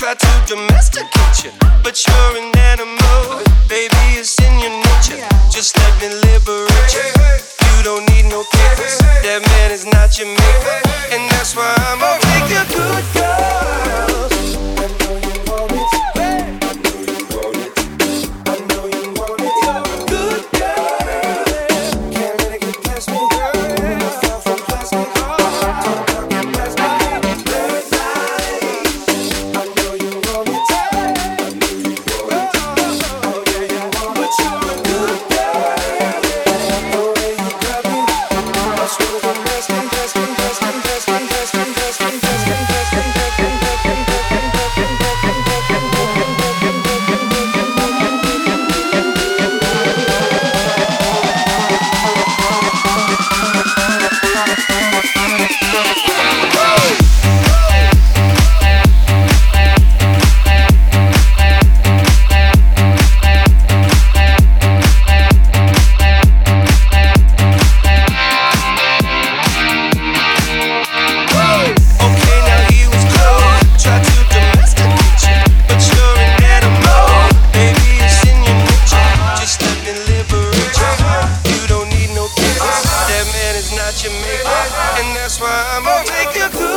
tried to domesticate you, but you're an animal, baby, it's in your nature. Just let me liberate you. You don't need no papers, that man is not your maker, and that's why I'm a a good girl. about you, maybe. And that's why I'ma take you through.